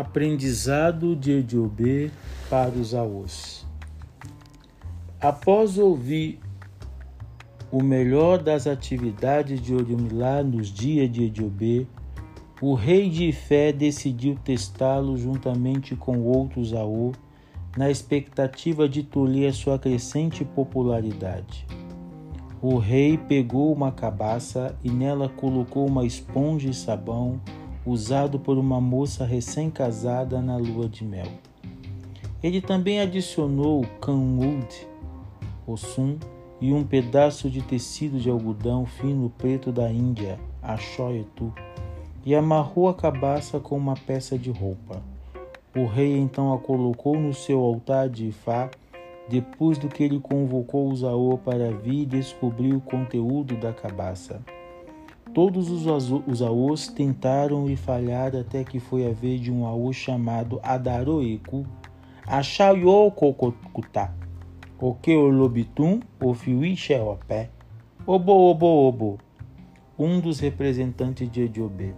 Aprendizado de Ediobê para os Aos. Após ouvir o melhor das atividades de Orumilá nos dias de Ediobê, o rei de Ifé decidiu testá-lo juntamente com outros Aô, na expectativa de tolher sua crescente popularidade. O rei pegou uma cabaça e nela colocou uma esponja e sabão usado por uma moça recém-casada na lua de mel. Ele também adicionou canwood, ossum, e um pedaço de tecido de algodão fino preto da Índia, achoetu, e amarrou a cabaça com uma peça de roupa. O rei então a colocou no seu altar de Ifá, depois do que ele convocou os Aô para vir descobrir o conteúdo da cabaça. Todos os aos tentaram e falharam até que foi a vez de um aô chamado Adaroeku, Achayo Kokokuta, Oke Olobitum, Ofiuiche Opé, Obo Obo Obo, um dos representantes de Ediobê.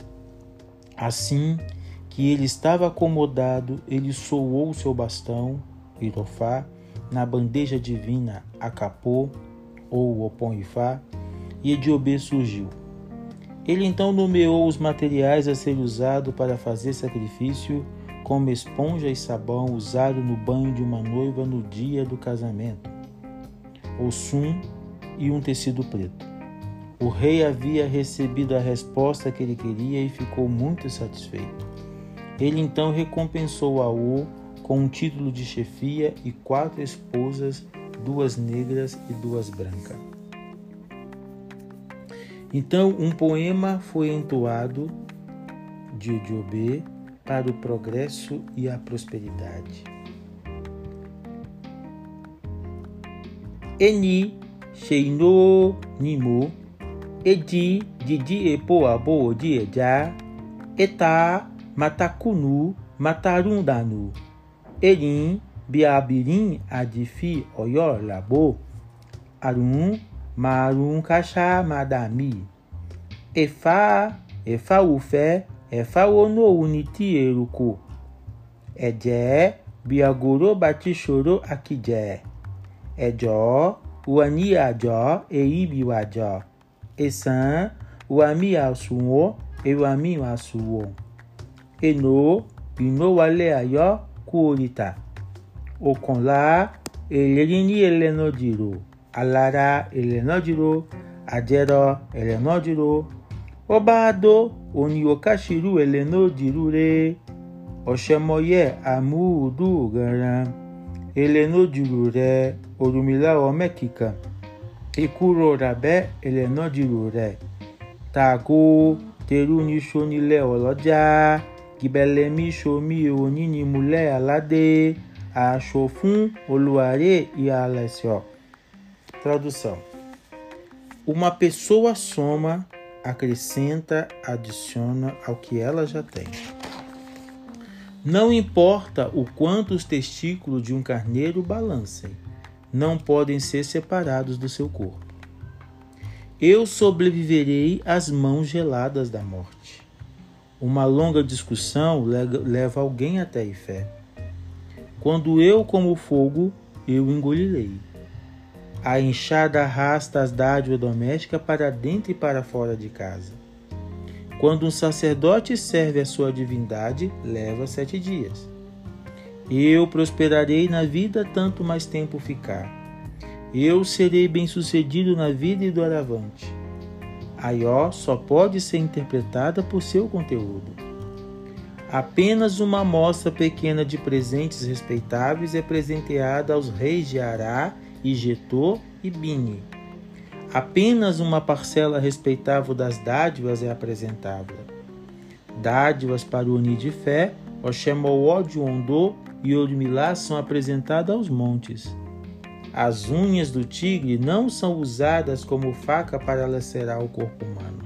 Assim que ele estava acomodado, ele soou seu bastão, Irofá, na bandeja divina Acapô, ou Oponifá, e Ediobê surgiu. Ele então nomeou os materiais a ser usado para fazer sacrifício, como esponja e sabão usado no banho de uma noiva no dia do casamento, sum e um tecido preto. O rei havia recebido a resposta que ele queria e ficou muito satisfeito. Ele então recompensou Aô com um título de chefia e quatro esposas, duas negras e duas brancas. Então, um poema foi entoado de Odiobê para o progresso e a prosperidade. Eni Sheino Nimo Edi Didi Epo Abo Di Eja Eta Matakunu Matarundanu Erin Biabirin Adifi Oyo Labo Arun marụnkasha madami efa efawufe efawonowuniti eruku. Ẹjẹ biagoro batisoro akijẹ ẹjọ waniajọ eyibiwajọ esan wamiasuwo ewamiasuwo eno binowale ayọ kuorita ọ̀kànlá èlérí ní ẹlẹ́nu jìrò alara eleanojuro ajero eleanojuro obado oniokashiru elenojirure ọ̀sẹ̀mọyẹ àmúhùdù ganran elenojuru rẹ orumilawọ mẹ́kìkà ìkúrò ràbẹ́ elenojuru rẹ. Tààkó terúnisonilẹ̀ ọlọ́jà gibẹlẹmísomi onínimulẹ̀ aládé. Àṣọ fún olùwárẹ̀ ìhàlẹ̀sọ̀. Tradução: Uma pessoa soma, acrescenta, adiciona ao que ela já tem. Não importa o quanto os testículos de um carneiro balancem, não podem ser separados do seu corpo. Eu sobreviverei às mãos geladas da morte. Uma longa discussão leva alguém até a fé. Quando eu como fogo, eu engolirei. A enxada arrasta as dádivas domésticas para dentro e para fora de casa. Quando um sacerdote serve a sua divindade, leva sete dias. Eu prosperarei na vida tanto mais tempo ficar. Eu serei bem-sucedido na vida e doravante. Aió só pode ser interpretada por seu conteúdo. Apenas uma amostra pequena de presentes respeitáveis é presenteada aos reis de Ará Igetor e Bini. Apenas uma parcela respeitável das dádivas é apresentável. Dádivas para o Uni de Fé, Oxemowó de Ondô e Ormilá são apresentadas aos montes. As unhas do tigre não são usadas como faca para lacerar o corpo humano.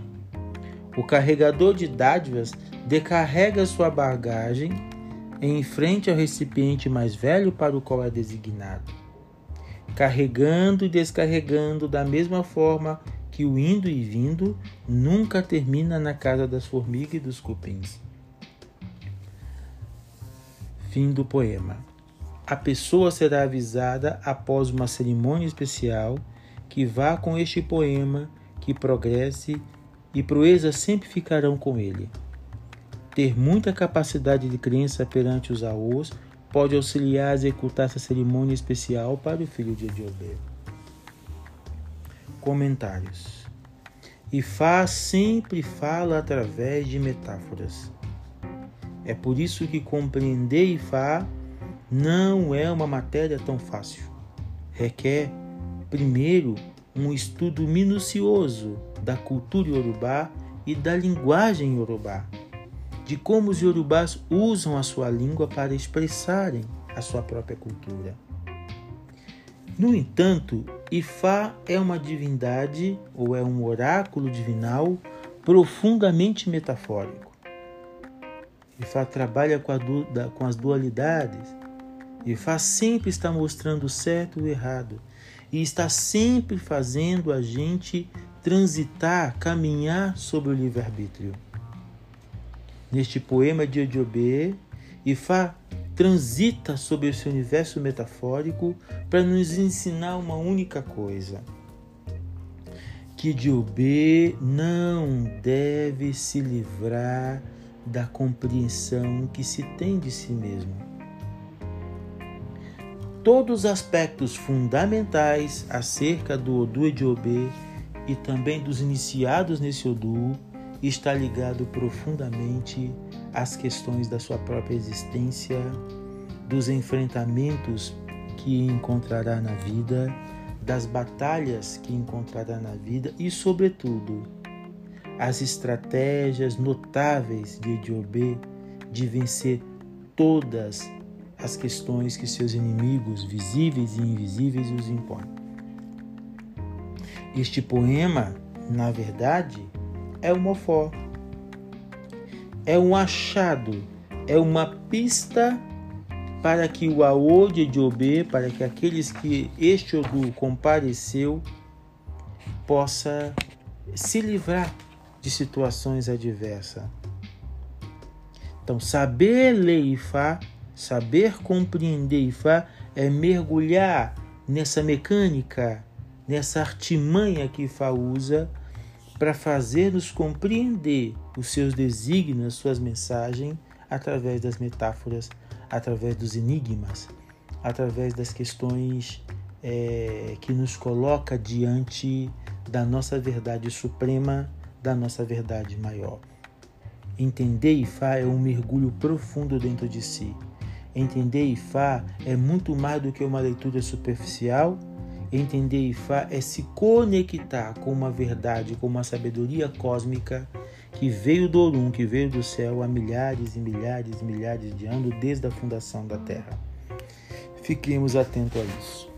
O carregador de dádivas decarrega sua bagagem em frente ao recipiente mais velho para o qual é designado carregando e descarregando da mesma forma que o indo e vindo nunca termina na casa das formigas e dos cupins. Fim do poema. A pessoa será avisada após uma cerimônia especial que vá com este poema, que progresse e proezas sempre ficarão com ele. Ter muita capacidade de crença perante os aos pode auxiliar a executar essa cerimônia especial para o filho de Ediobê. Comentários. Ifá sempre fala através de metáforas. É por isso que compreender Ifá não é uma matéria tão fácil. Requer, primeiro, um estudo minucioso da cultura iorubá e da linguagem iorubá, de como os iorubás usam a sua língua para expressarem a sua própria cultura. No entanto, Ifá é uma divindade ou é um oráculo divinal profundamente metafórico. Ifá trabalha com, du com as dualidades. Ifá sempre está mostrando o certo e o errado e está sempre fazendo a gente transitar, caminhar sobre o livre-arbítrio. Neste poema de Odiobê, Ifá transita sobre esse universo metafórico para nos ensinar uma única coisa: que Diobê não deve se livrar da compreensão que se tem de si mesmo. Todos os aspectos fundamentais acerca do Odu Diobê e também dos iniciados nesse Odu está ligado profundamente as questões da sua própria existência, dos enfrentamentos que encontrará na vida, das batalhas que encontrará na vida e, sobretudo, as estratégias notáveis de Ediobê de vencer todas as questões que seus inimigos, visíveis e invisíveis, os impõem. Este poema, na verdade, é o mofó é um achado, é uma pista para que o Aô de Jobê, para que aqueles que este Odu compareceu, possa se livrar de situações adversas. Então, saber ler Ifá, saber compreender Ifá, é mergulhar nessa mecânica, nessa artimanha que Ifá usa para fazer-nos compreender os seus desígnios, suas mensagens, através das metáforas, através dos enigmas, através das questões é, que nos coloca diante da nossa verdade suprema, da nossa verdade maior. Entender Ifá é um mergulho profundo dentro de si. Entender Ifá é muito mais do que uma leitura superficial Entender Ifá é se conectar com uma verdade, com uma sabedoria cósmica que veio do Orum, que veio do céu há milhares e milhares e milhares de anos desde a fundação da Terra. Fiquemos atentos a isso.